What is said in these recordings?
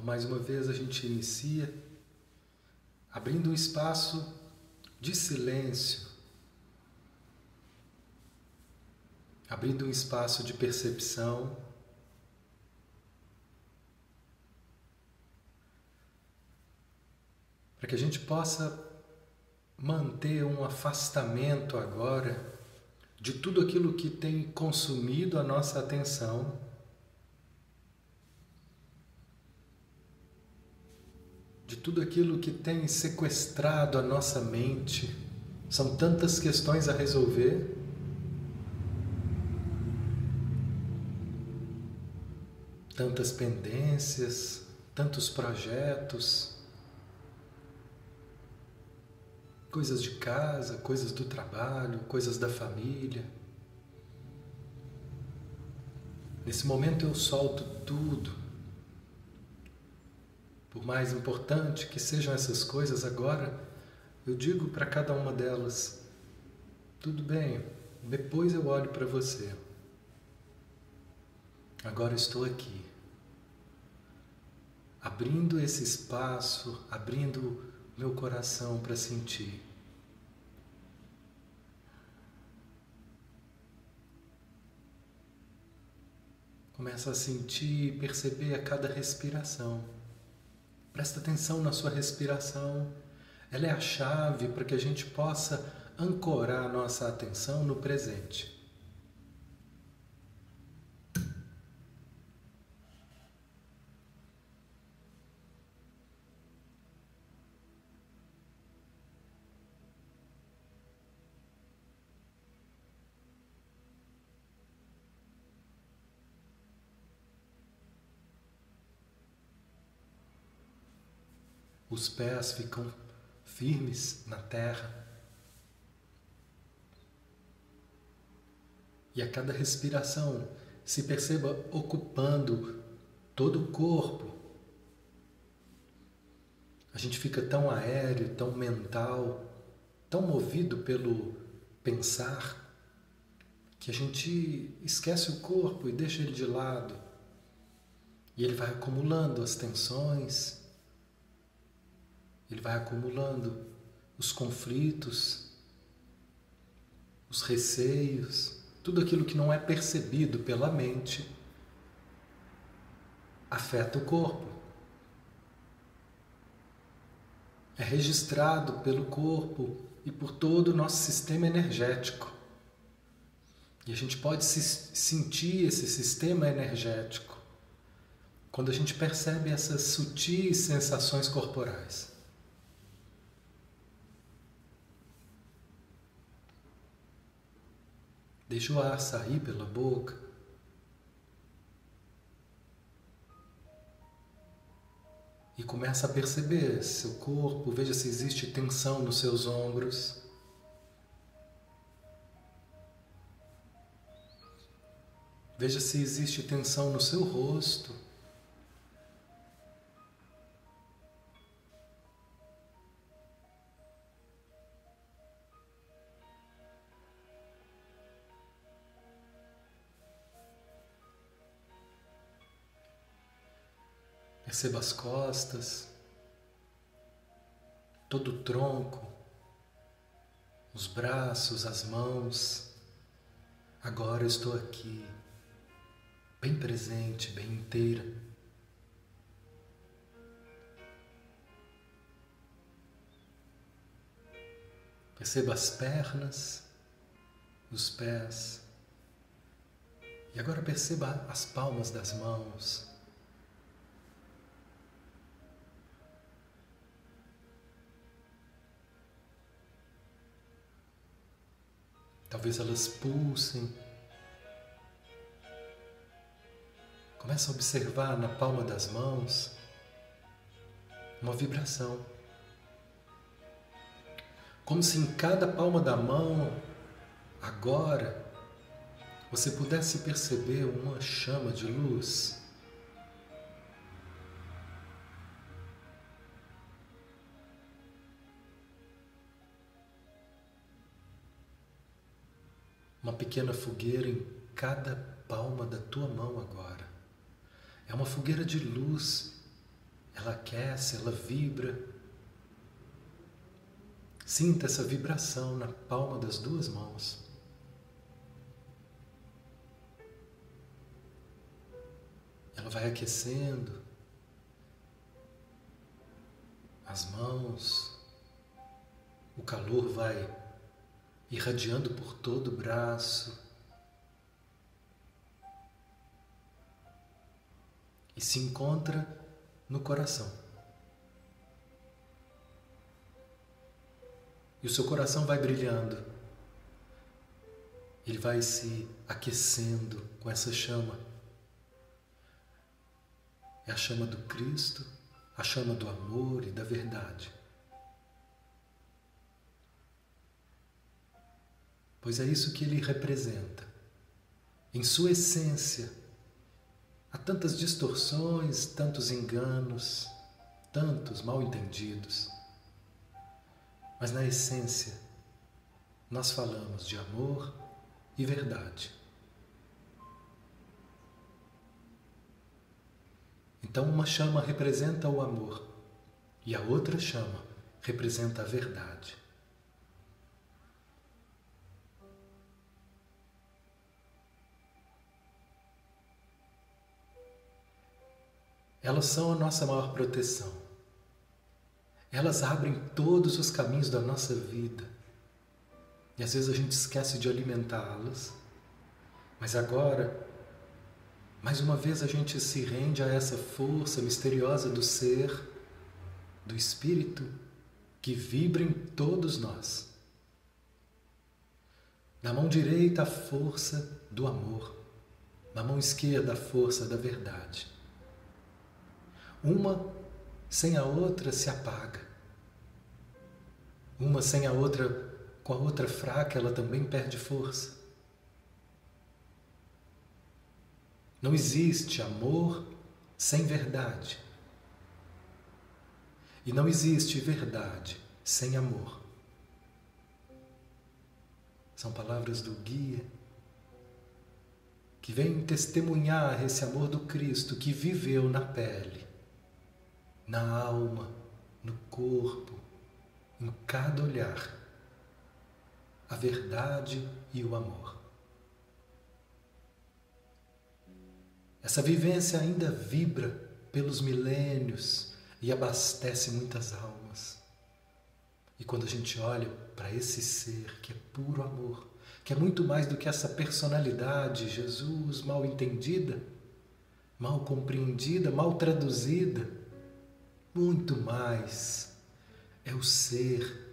Então, mais uma vez, a gente inicia abrindo um espaço de silêncio, abrindo um espaço de percepção. Para que a gente possa manter um afastamento agora de tudo aquilo que tem consumido a nossa atenção. De tudo aquilo que tem sequestrado a nossa mente. São tantas questões a resolver. Tantas pendências, tantos projetos. coisas de casa, coisas do trabalho, coisas da família. Nesse momento eu solto tudo. Por mais importante que sejam essas coisas agora, eu digo para cada uma delas: tudo bem, depois eu olho para você. Agora estou aqui, abrindo esse espaço, abrindo meu coração para sentir. Começa a sentir e perceber a cada respiração. Presta atenção na sua respiração. Ela é a chave para que a gente possa ancorar nossa atenção no presente. Os pés ficam firmes na terra. E a cada respiração se perceba ocupando todo o corpo. A gente fica tão aéreo, tão mental, tão movido pelo pensar, que a gente esquece o corpo e deixa ele de lado. E ele vai acumulando as tensões, ele vai acumulando os conflitos, os receios, tudo aquilo que não é percebido pela mente afeta o corpo. É registrado pelo corpo e por todo o nosso sistema energético. E a gente pode se sentir esse sistema energético quando a gente percebe essas sutis sensações corporais. Deixa o ar sair pela boca. E começa a perceber seu corpo, veja se existe tensão nos seus ombros. Veja se existe tensão no seu rosto. Perceba as costas, todo o tronco, os braços, as mãos. Agora eu estou aqui, bem presente, bem inteira. Perceba as pernas, os pés. E agora perceba as palmas das mãos, Talvez elas pulsem. Começa a observar na palma das mãos uma vibração. Como se em cada palma da mão, agora, você pudesse perceber uma chama de luz. Uma pequena fogueira em cada palma da tua mão agora. É uma fogueira de luz ela aquece, ela vibra. Sinta essa vibração na palma das duas mãos. Ela vai aquecendo as mãos, o calor vai irradiando por todo o braço e se encontra no coração. E o seu coração vai brilhando, ele vai se aquecendo com essa chama. É a chama do Cristo, a chama do amor e da verdade. Pois é isso que ele representa. Em sua essência, há tantas distorções, tantos enganos, tantos mal entendidos. Mas na essência, nós falamos de amor e verdade. Então, uma chama representa o amor e a outra chama representa a verdade. Elas são a nossa maior proteção. Elas abrem todos os caminhos da nossa vida. E às vezes a gente esquece de alimentá-las. Mas agora, mais uma vez a gente se rende a essa força misteriosa do ser, do espírito que vibra em todos nós. Na mão direita a força do amor, na mão esquerda a força da verdade. Uma sem a outra se apaga. Uma sem a outra, com a outra fraca, ela também perde força. Não existe amor sem verdade. E não existe verdade sem amor. São palavras do guia que vem testemunhar esse amor do Cristo que viveu na pele na alma, no corpo, em cada olhar, a verdade e o amor. Essa vivência ainda vibra pelos milênios e abastece muitas almas. E quando a gente olha para esse ser que é puro amor, que é muito mais do que essa personalidade, Jesus, mal entendida, mal compreendida, mal traduzida, muito mais. É o ser.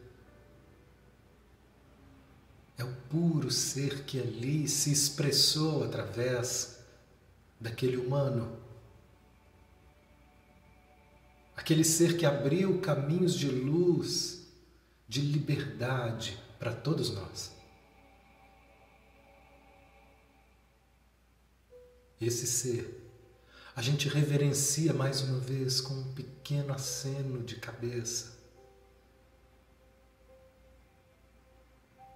É o puro ser que ali se expressou através daquele humano. Aquele ser que abriu caminhos de luz, de liberdade para todos nós. Esse ser a gente reverencia mais uma vez com um pequeno aceno de cabeça.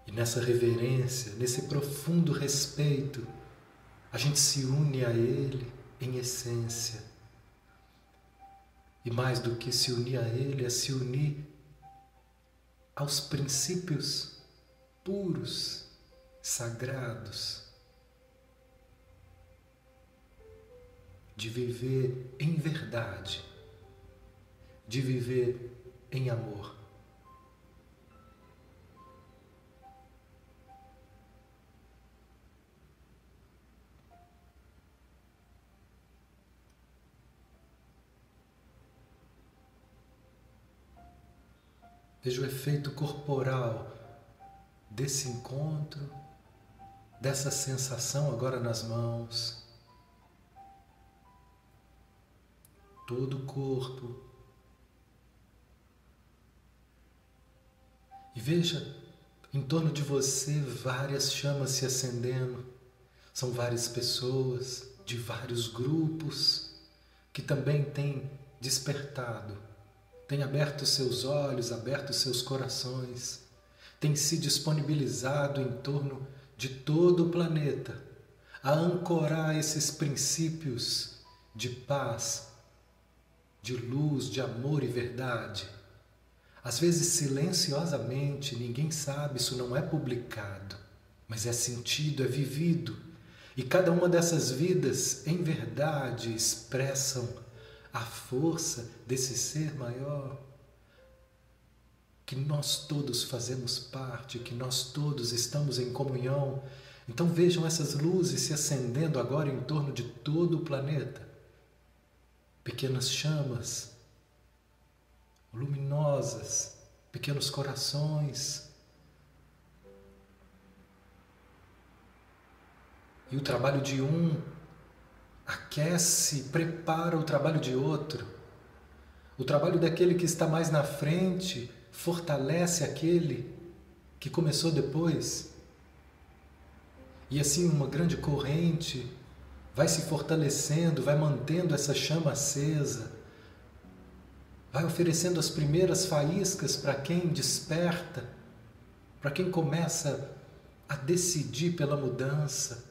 E nessa reverência, nesse profundo respeito, a gente se une a Ele em essência. E mais do que se unir a Ele, é se unir aos princípios puros, sagrados de viver em verdade, de viver em amor. Veja o efeito corporal desse encontro, dessa sensação agora nas mãos. Todo o corpo. E veja em torno de você várias chamas se acendendo. São várias pessoas de vários grupos que também têm despertado, têm aberto seus olhos, aberto seus corações, têm se disponibilizado em torno de todo o planeta a ancorar esses princípios de paz, de luz, de amor e verdade. Às vezes, silenciosamente, ninguém sabe, isso não é publicado, mas é sentido, é vivido. E cada uma dessas vidas, em verdade, expressam a força desse ser maior que nós todos fazemos parte, que nós todos estamos em comunhão. Então vejam essas luzes se acendendo agora em torno de todo o planeta. Pequenas chamas luminosas, pequenos corações. E o trabalho de um aquece, prepara o trabalho de outro. O trabalho daquele que está mais na frente fortalece aquele que começou depois. E assim uma grande corrente vai se fortalecendo, vai mantendo essa chama acesa, vai oferecendo as primeiras faíscas para quem desperta, para quem começa a decidir pela mudança,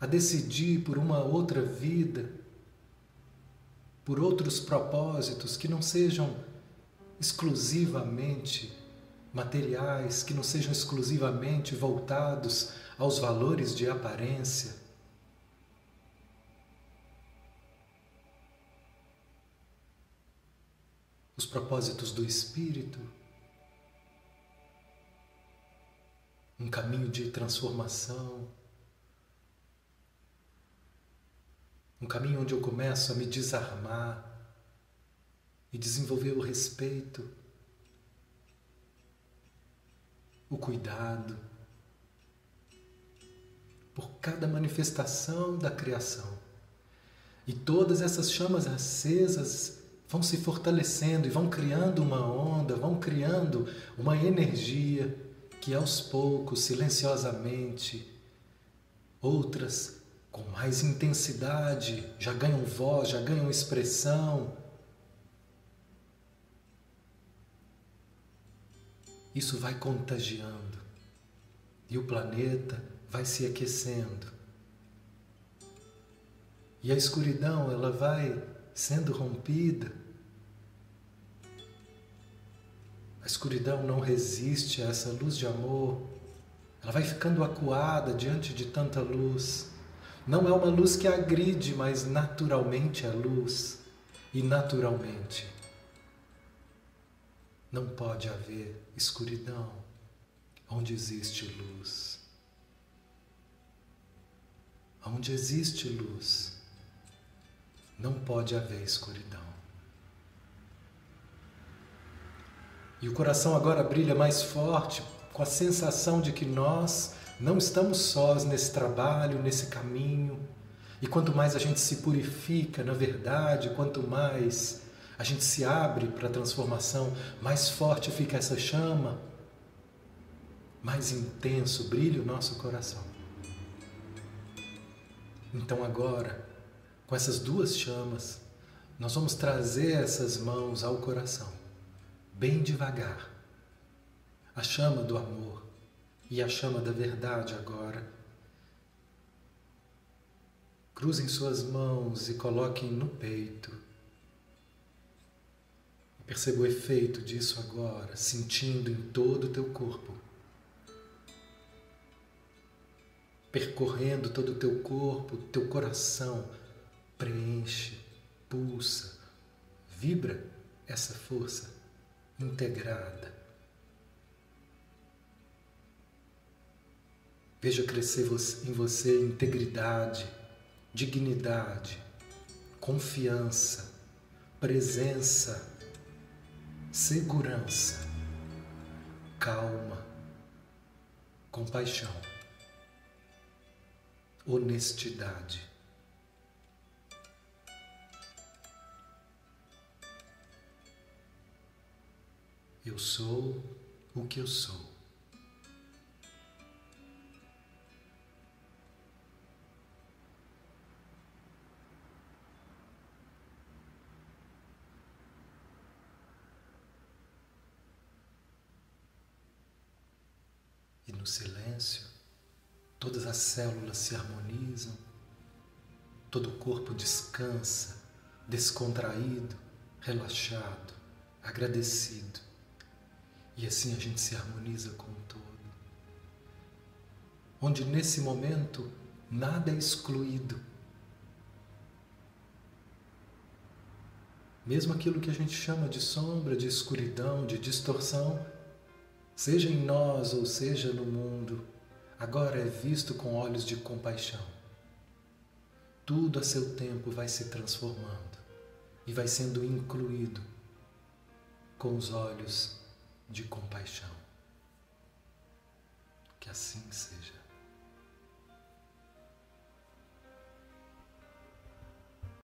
a decidir por uma outra vida, por outros propósitos que não sejam exclusivamente materiais, que não sejam exclusivamente voltados aos valores de aparência. Os propósitos do espírito, um caminho de transformação, um caminho onde eu começo a me desarmar e desenvolver o respeito, o cuidado por cada manifestação da criação. E todas essas chamas acesas vão se fortalecendo e vão criando uma onda, vão criando uma energia que aos poucos, silenciosamente, outras com mais intensidade já ganham voz, já ganham expressão, isso vai contagiando e o planeta vai se aquecendo. E a escuridão ela vai sendo rompida. A escuridão não resiste a essa luz de amor. Ela vai ficando acuada diante de tanta luz. Não é uma luz que agride, mas naturalmente é luz. E naturalmente não pode haver escuridão onde existe luz. Onde existe luz, não pode haver escuridão. E o coração agora brilha mais forte com a sensação de que nós não estamos sós nesse trabalho, nesse caminho. E quanto mais a gente se purifica, na verdade, quanto mais a gente se abre para a transformação, mais forte fica essa chama, mais intenso brilha o nosso coração. Então agora, com essas duas chamas, nós vamos trazer essas mãos ao coração, bem devagar. A chama do amor e a chama da verdade agora. Cruzem suas mãos e coloquem no peito Perceba o efeito disso agora, sentindo em todo o teu corpo. Percorrendo todo o teu corpo, teu coração preenche, pulsa, vibra essa força integrada. Veja crescer em você integridade, dignidade, confiança, presença segurança, calma, compaixão, honestidade. Eu sou o que eu sou. no silêncio, todas as células se harmonizam, todo o corpo descansa descontraído, relaxado, agradecido. E assim a gente se harmoniza com o todo. Onde nesse momento nada é excluído. Mesmo aquilo que a gente chama de sombra, de escuridão, de distorção, seja em nós ou seja no mundo, agora é visto com olhos de compaixão. Tudo a seu tempo vai se transformando e vai sendo incluído com os olhos de compaixão. Que assim seja.